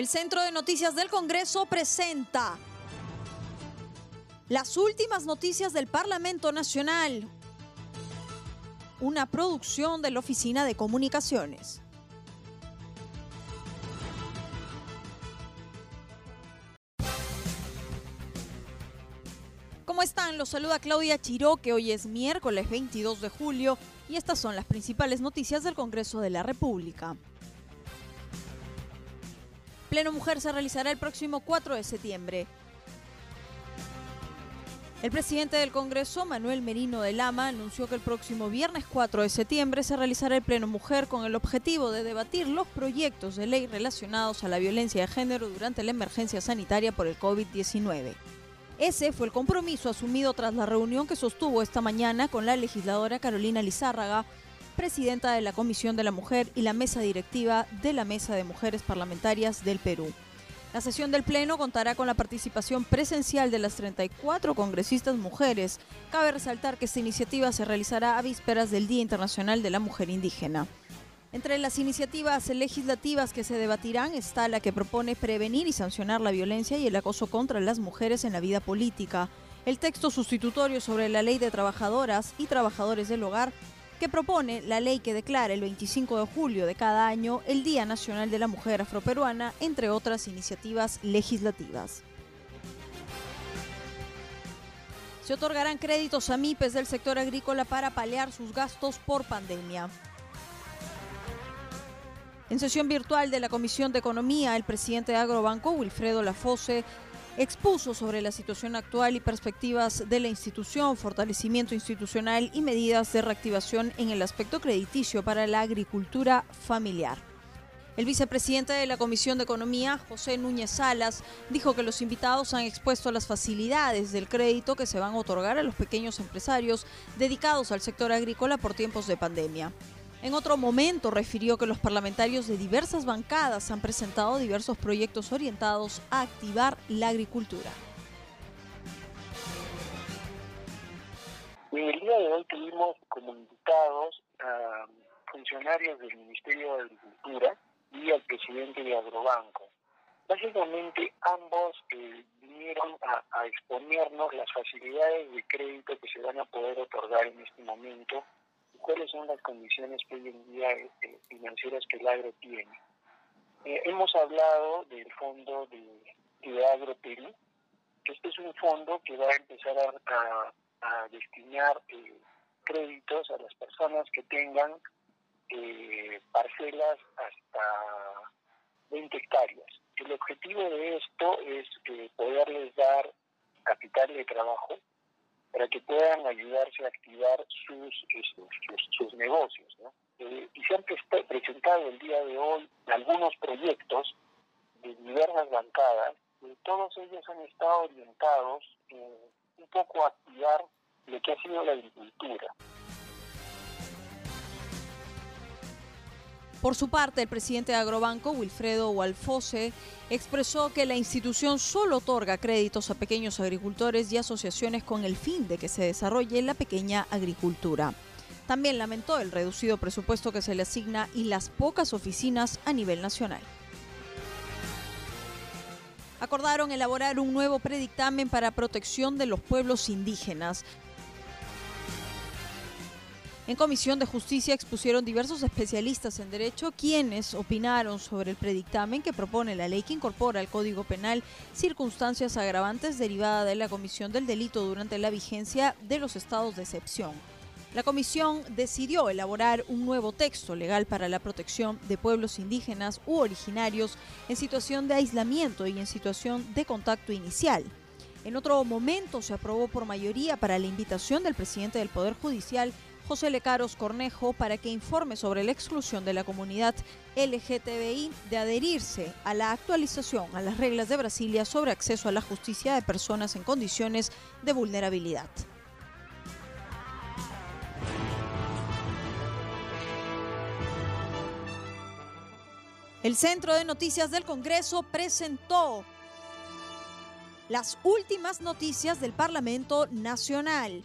El Centro de Noticias del Congreso presenta las últimas noticias del Parlamento Nacional, una producción de la Oficina de Comunicaciones. ¿Cómo están? Los saluda Claudia Chiró, que hoy es miércoles 22 de julio y estas son las principales noticias del Congreso de la República. Pleno Mujer se realizará el próximo 4 de septiembre. El presidente del Congreso, Manuel Merino de Lama, anunció que el próximo viernes 4 de septiembre se realizará el Pleno Mujer con el objetivo de debatir los proyectos de ley relacionados a la violencia de género durante la emergencia sanitaria por el COVID-19. Ese fue el compromiso asumido tras la reunión que sostuvo esta mañana con la legisladora Carolina Lizárraga, presidenta de la Comisión de la Mujer y la mesa directiva de la Mesa de Mujeres Parlamentarias del Perú. La sesión del Pleno contará con la participación presencial de las 34 congresistas mujeres. Cabe resaltar que esta iniciativa se realizará a vísperas del Día Internacional de la Mujer Indígena. Entre las iniciativas legislativas que se debatirán está la que propone prevenir y sancionar la violencia y el acoso contra las mujeres en la vida política, el texto sustitutorio sobre la ley de trabajadoras y trabajadores del hogar, que propone la ley que declara el 25 de julio de cada año el Día Nacional de la Mujer Afroperuana, entre otras iniciativas legislativas. Se otorgarán créditos a MIPES del sector agrícola para paliar sus gastos por pandemia. En sesión virtual de la Comisión de Economía, el presidente de Agrobanco, Wilfredo Lafose, expuso sobre la situación actual y perspectivas de la institución, fortalecimiento institucional y medidas de reactivación en el aspecto crediticio para la agricultura familiar. El vicepresidente de la Comisión de Economía, José Núñez Salas, dijo que los invitados han expuesto las facilidades del crédito que se van a otorgar a los pequeños empresarios dedicados al sector agrícola por tiempos de pandemia. En otro momento refirió que los parlamentarios de diversas bancadas han presentado diversos proyectos orientados a activar la agricultura. En el día de hoy tuvimos como invitados a funcionarios del Ministerio de Agricultura y al presidente de Agrobanco. Básicamente ambos eh, vinieron a, a exponernos las facilidades de crédito que se van a poder otorgar en este momento cuáles son las condiciones hoy en día este, financieras que el agro tiene. Eh, hemos hablado del fondo de, de Agro Perú, que este es un fondo que va a empezar a, destinar eh, créditos a las personas que tengan eh, parcelas hasta 20 hectáreas. El objetivo de esto es poderles dar capital de trabajo para que puedan ayudarse a activar sus, sus, negocios. Eh, y se han presentado el día de hoy algunos proyectos de diversas bancadas, y todos ellos han estado orientados en un poco a activar lo que ha sido la agricultura. Por su parte, el presidente de Agrobanco, Wilfredo Walfose, expresó que la institución solo otorga créditos a pequeños agricultores y asociaciones con el fin de que se desarrolle la pequeña agricultura. También lamentó el reducido presupuesto que se le asigna y las pocas oficinas a nivel nacional. Acordaron elaborar un nuevo predictamen para protección de los pueblos indígenas, en Comisión de Justicia expusieron diversos especialistas en derecho quienes opinaron sobre el predictamen que propone la ley que incorpora al Código Penal circunstancias agravantes derivadas de la comisión del delito durante la vigencia de los estados de excepción. La comisión decidió elaborar un nuevo texto legal para la protección de pueblos indígenas u originarios en situación de aislamiento y en situación de contacto inicial. En otro momento se aprobó por mayoría para la invitación del presidente del Poder Judicial José Lecaros Cornejo para que informe sobre la exclusión de la comunidad LGTBI de adherirse a la actualización a las reglas de Brasilia sobre acceso a la justicia de personas en condiciones de vulnerabilidad. El Centro de Noticias del Congreso presentó las últimas noticias del Parlamento Nacional